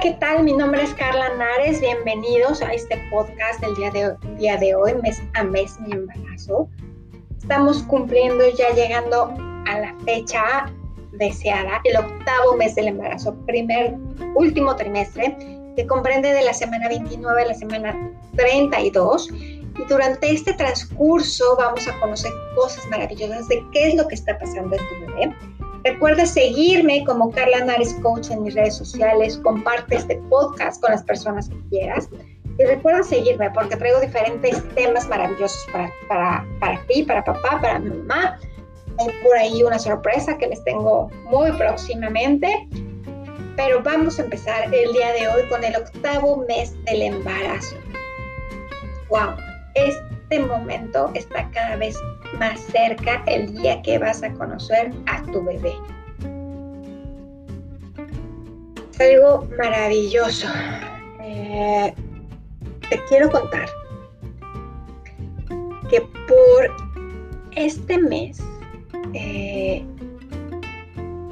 ¿qué tal? Mi nombre es Carla Nares. Bienvenidos a este podcast del día de, día de hoy, mes a mes mi embarazo. Estamos cumpliendo ya llegando a la fecha deseada, el octavo mes del embarazo, primer, último trimestre, que comprende de la semana 29 a la semana 32. Y durante este transcurso vamos a conocer cosas maravillosas de qué es lo que está pasando en tu bebé Recuerda seguirme como Carla Nares Coach en mis redes sociales, comparte este podcast con las personas que quieras y recuerda seguirme porque traigo diferentes temas maravillosos para, para, para ti, para papá, para mamá. Hay por ahí una sorpresa que les tengo muy próximamente. Pero vamos a empezar el día de hoy con el octavo mes del embarazo. ¡Wow! Este momento está cada vez más cerca el día que vas a conocer a tu bebé. Es algo maravilloso. Eh, te quiero contar que por este mes eh,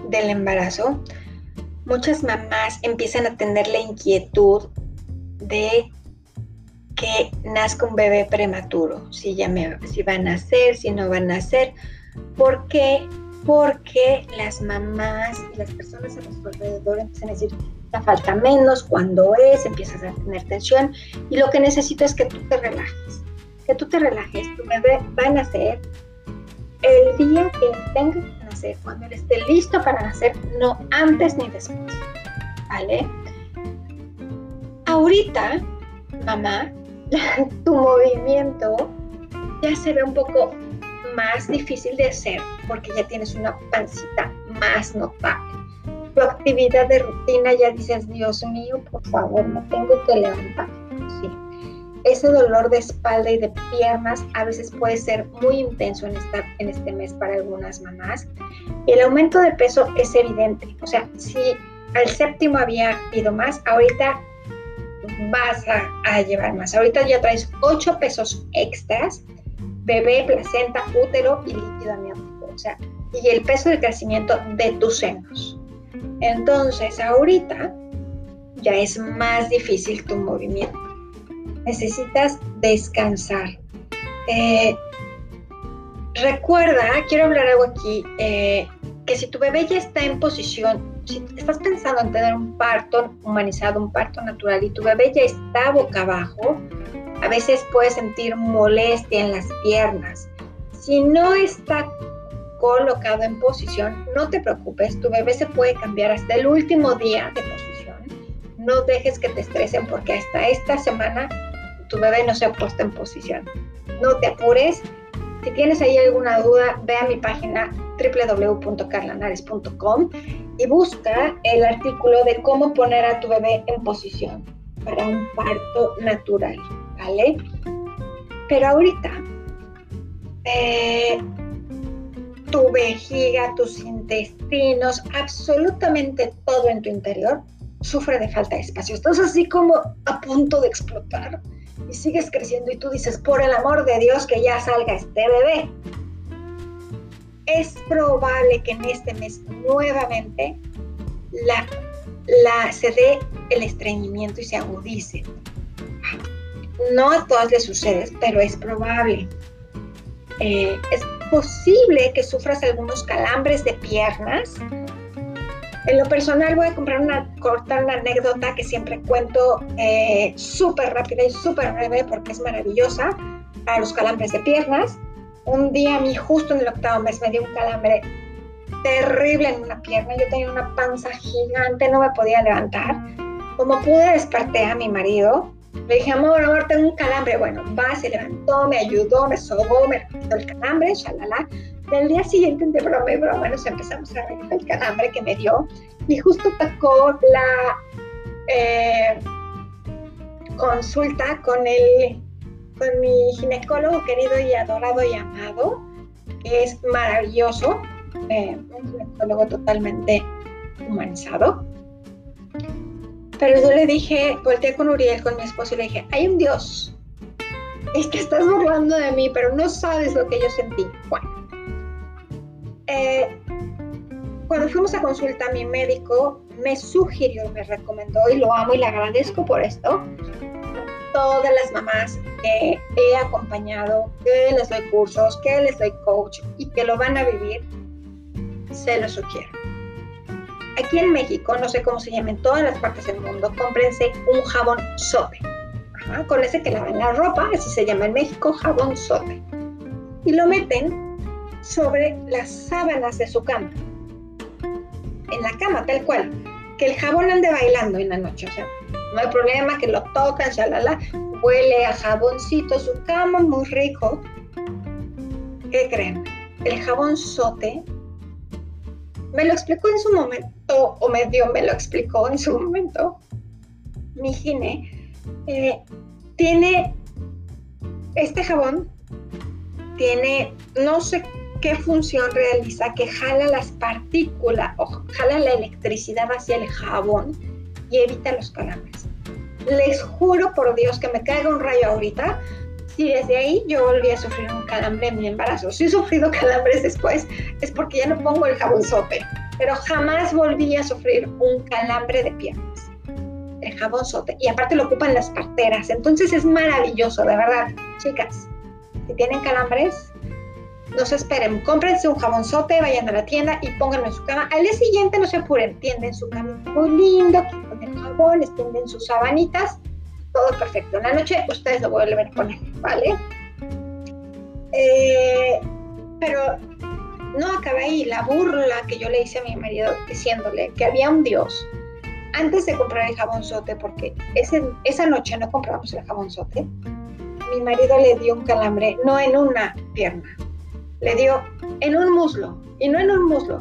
del embarazo, muchas mamás empiezan a tener la inquietud de que nazca un bebé prematuro, si, ya me, si va a nacer, si no va a nacer. ¿Por qué? Porque las mamás y las personas a nuestro alrededor empiezan a decir, ya falta menos, cuando es, empiezas a tener tensión y lo que necesito es que tú te relajes, que tú te relajes, tu bebé va a nacer el día que tenga que nacer, cuando él esté listo para nacer, no antes ni después, ¿vale? Ahorita, mamá, tu movimiento ya se ve un poco más difícil de hacer porque ya tienes una pancita más notable. Tu actividad de rutina ya dices, Dios mío, por favor, me tengo que levantar. Sí. Ese dolor de espalda y de piernas a veces puede ser muy intenso en, esta, en este mes para algunas mamás. El aumento de peso es evidente. O sea, si al séptimo había ido más, ahorita vas a, llevar más. Ahorita ya traes 8 pesos extras, bebé, placenta, útero y líquido amniótico. O sea, y el peso de crecimiento de tus senos. Entonces, ahorita ya es más difícil tu movimiento. Necesitas descansar. Eh, recuerda, quiero hablar algo aquí, eh, que si tu bebé ya está en posición si estás pensando en tener un parto humanizado, un parto natural y tu bebé ya está boca abajo, a veces puedes sentir molestia en las piernas. Si no está colocado en posición, no te preocupes, tu bebé se puede cambiar hasta el último día de posición. No dejes que te estresen porque hasta esta semana tu bebé no se ha puesto en posición. No te apures. Si tienes ahí alguna duda, ve a mi página www.carlanares.com y busca el artículo de cómo poner a tu bebé en posición para un parto natural, ¿vale? Pero ahorita, eh, tu vejiga, tus intestinos, absolutamente todo en tu interior sufre de falta de espacio. Estás así como a punto de explotar y sigues creciendo y tú dices, por el amor de Dios que ya salga este bebé es probable que en este mes nuevamente la, se dé el estreñimiento y se agudice. No a todas les sucede, pero es probable. Eh, es posible que sufras algunos calambres de piernas. En lo personal voy a comprar una, cortar una anécdota que siempre cuento eh, súper rápida y súper breve porque es maravillosa para los calambres de piernas un día a mí justo en el octavo mes me dio un calambre terrible en una pierna, yo tenía una panza gigante, no me podía levantar. Como pude desperté a mi marido, le dije, amor, amor, tengo un calambre. Bueno, va, se levantó, me ayudó, me sobó, me quitó el calambre, shalala. Del día siguiente, de broma y broma, nos empezamos a ver el calambre que me dio. Y justo tocó la eh, consulta con el con mi ginecólogo querido y adorado y amado, que es maravilloso, eh, un ginecólogo totalmente humanizado. Pero yo le dije, volteé con Uriel, con mi esposo, y le dije, hay un Dios. Es que estás burlando de mí, pero no sabes lo que yo sentí. Bueno, eh, cuando fuimos a consulta, mi médico me sugirió, me recomendó y lo amo y le agradezco por esto. Todas las mamás que he acompañado, que les doy cursos, que les doy coach y que lo van a vivir, se lo sugiero. Aquí en México, no sé cómo se llama en todas las partes del mundo, cómprense un jabón sote. con ese que lavan la ropa, así se llama en México, jabón sote. Y lo meten sobre las sábanas de su cama. En la cama, tal cual. Que el jabón ande bailando en la noche. O sea, no hay problema que lo tocan, shalala. Huele a jaboncito su cama, muy rico. ¿Qué creen? El jabón sote me lo explicó en su momento, o medio me lo explicó en su momento, mi gine, eh, tiene este jabón, tiene, no sé qué función realiza, que jala las partículas o jala la electricidad hacia el jabón y evita los calambres. Les juro por Dios que me caiga un rayo ahorita si desde ahí yo volví a sufrir un calambre en mi embarazo. Si he sufrido calambres después, es porque ya no pongo el jabonzote, pero jamás volví a sufrir un calambre de piernas. El jabonzote. Y aparte lo ocupan las parteras. Entonces es maravilloso, de verdad. Chicas, si tienen calambres, no se esperen. Cómprense un jabonzote, vayan a la tienda y pónganlo en su cama. Al día siguiente no se apuren. Tienden su cama muy lindo, el jabón, extienden sus sabanitas todo perfecto. En la noche ustedes lo vuelven a poner, ¿vale? Eh, pero no acaba ahí. La burla que yo le hice a mi marido diciéndole que había un Dios antes de comprar el jabonzote, porque ese, esa noche no compramos el jabonzote, mi marido le dio un calambre, no en una pierna, le dio en un muslo, y no en un muslo,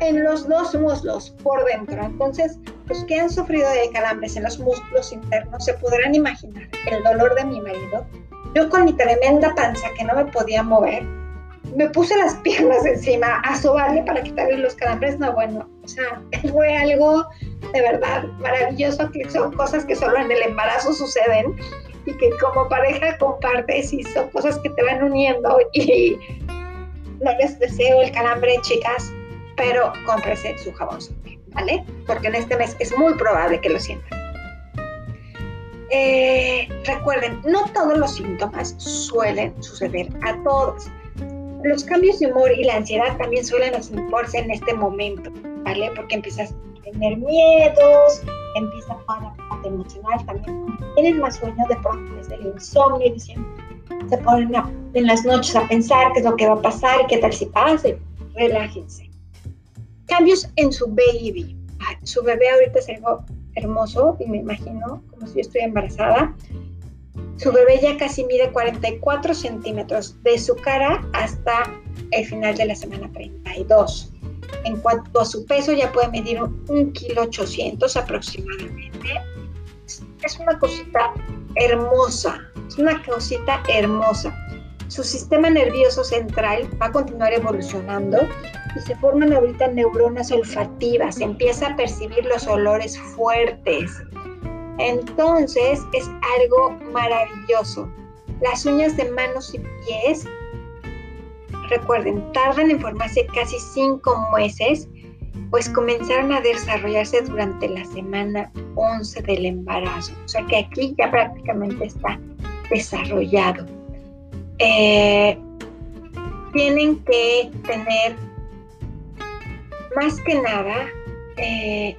en los dos muslos por dentro. Entonces, los que han sufrido de calambres en los muslos internos se podrán imaginar el dolor de mi marido. Yo con mi tremenda panza que no me podía mover, me puse las piernas encima a sobarle para quitarle los calambres. No, bueno, o sea, fue algo de verdad maravilloso, que son cosas que solo en el embarazo suceden y que como pareja compartes y son cosas que te van uniendo y no les deseo el calambre, chicas, pero cómprese su jabón ¿vale? Porque en este mes es muy probable que lo sientan. Eh, recuerden, no todos los síntomas suelen suceder a todos. Los cambios de humor y la ansiedad también suelen acentuarse en este momento, ¿vale? Porque empiezas a tener miedos, empieza a parte emocional también. Tienen más sueño de pronto desde el insomnio, diciendo, se ponen en las noches a pensar qué es lo que va a pasar y qué tal si pase. Relájense cambios en su baby. su bebé ahorita es algo hermoso y me imagino como si yo estoy embarazada. Su bebé ya casi mide 44 centímetros de su cara hasta el final de la semana 32. En cuanto a su peso ya puede medir un kilo 800 aproximadamente. Es una cosita hermosa, es una cosita hermosa. Su sistema nervioso central va a continuar evolucionando y se forman ahorita neuronas olfativas, empieza a percibir los olores fuertes. Entonces es algo maravilloso. Las uñas de manos y pies, recuerden, tardan en formarse casi cinco meses, pues comenzaron a desarrollarse durante la semana 11 del embarazo. O sea que aquí ya prácticamente está desarrollado. Eh, tienen que tener más que nada, eh,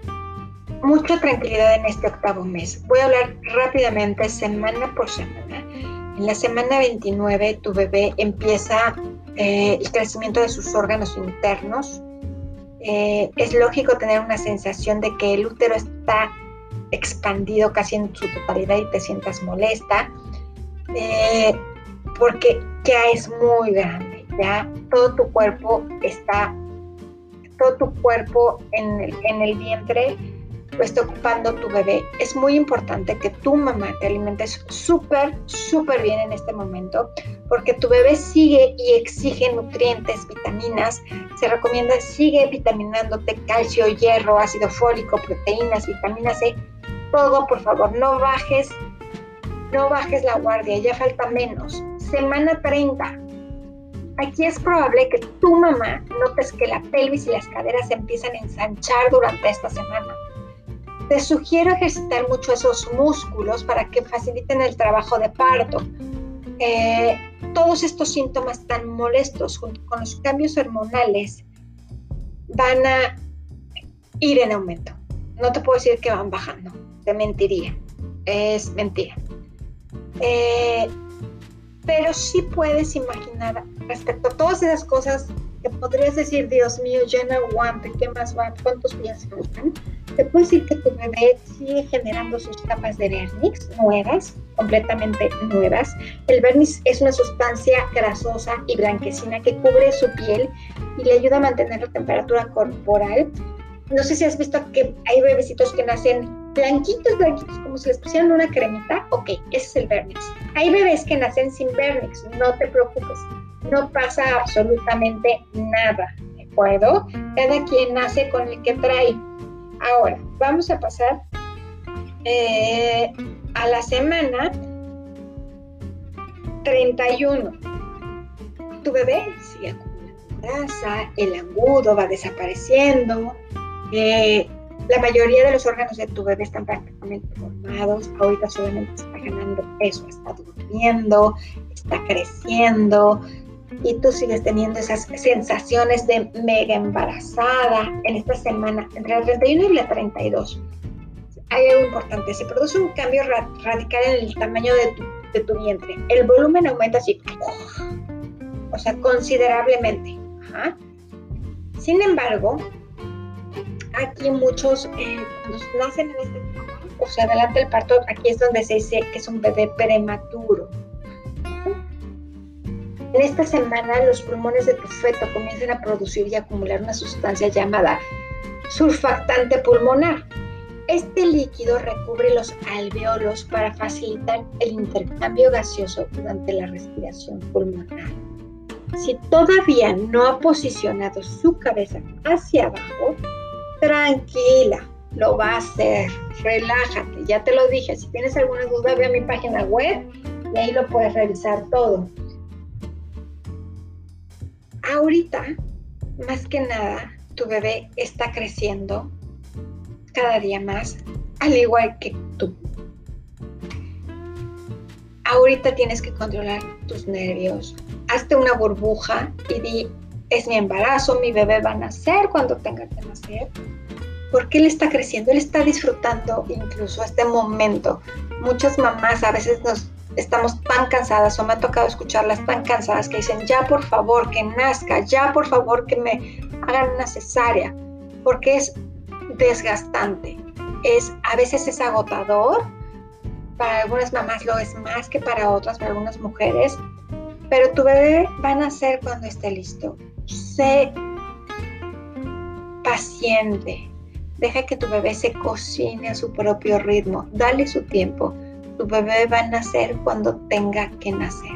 mucha tranquilidad en este octavo mes. Voy a hablar rápidamente semana por semana. En la semana 29 tu bebé empieza eh, el crecimiento de sus órganos internos. Eh, es lógico tener una sensación de que el útero está expandido casi en su totalidad y te sientas molesta, porque ya es muy grande, ya todo tu cuerpo está todo tu cuerpo en el, en el vientre lo está ocupando tu bebé. Es muy importante que tu mamá te alimentes súper, súper bien en este momento, porque tu bebé sigue y exige nutrientes, vitaminas. Se recomienda sigue vitaminándote calcio, hierro, ácido fólico, proteínas, vitamina C. Todo, por favor, no bajes, no bajes la guardia, ya falta menos. Semana 30 Aquí es probable que tu mamá notes que la pelvis y las caderas se empiezan a ensanchar durante esta semana. Te sugiero ejercitar mucho esos músculos para que faciliten el trabajo de parto. Eh, todos estos síntomas tan molestos junto con los cambios hormonales van a ir en aumento. No te puedo decir que van bajando, te mentiría, es mentira. Eh, pero sí puedes imaginar respecto a todas esas cosas que podrías decir, Dios mío, ya no aguante, ¿qué más va? ¿Cuántos días faltan? Te puedo decir que tu bebé sigue generando sus capas de vernix nuevas, completamente nuevas. El vernix es una sustancia grasosa y blanquecina que cubre su piel y le ayuda a mantener la temperatura corporal. No sé si has visto que hay bebecitos que nacen blanquitos, blanquitos, como si les pusieran una cremita, ok, ese es el vernix. Hay bebés que nacen sin vernix, no te preocupes, no pasa absolutamente nada, ¿de acuerdo? Cada quien nace con el que trae. Ahora, vamos a pasar eh, a la semana 31. Tu bebé sigue acumulando grasa, el agudo va desapareciendo, eh, la mayoría de los órganos de tu bebé están prácticamente formados. Ahorita solamente está ganando peso, está durmiendo, está creciendo y tú sigues teniendo esas sensaciones de mega embarazada en esta semana, entre la 31 y la 32. Hay algo importante, se produce un cambio radical en el tamaño de tu, de tu vientre. El volumen aumenta así, o sea, considerablemente. Sin embargo, aquí muchos, eh, cuando nacen en este o se adelanta el parto, aquí es donde se dice que es un bebé prematuro. En esta semana los pulmones de tu feto comienzan a producir y acumular una sustancia llamada surfactante pulmonar. Este líquido recubre los alveolos para facilitar el intercambio gaseoso durante la respiración pulmonar. Si todavía no ha posicionado su cabeza hacia abajo, tranquila, lo va a hacer, relájate, ya te lo dije, si tienes alguna duda ve a mi página web y ahí lo puedes revisar todo. Ahorita, más que nada, tu bebé está creciendo cada día más, al igual que tú. Ahorita tienes que controlar tus nervios. Hazte una burbuja y di, es mi embarazo, mi bebé va a nacer cuando tenga que nacer, porque él está creciendo, él está disfrutando incluso este momento. Muchas mamás a veces nos estamos tan cansadas o me ha tocado escucharlas tan cansadas que dicen, ya por favor que nazca, ya por favor que me hagan una cesárea, porque es desgastante, es a veces es agotador, para algunas mamás lo es más que para otras, para algunas mujeres, pero tu bebé va a nacer cuando esté listo sé paciente. Deja que tu bebé se cocine a su propio ritmo. Dale su tiempo. Tu bebé va a nacer cuando tenga que nacer.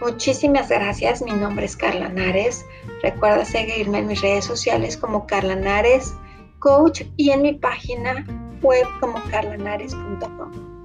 Muchísimas gracias. Mi nombre es Carla Nares. Recuerda seguirme en mis redes sociales como Carla Nares Coach y en mi página web como carlanares.com.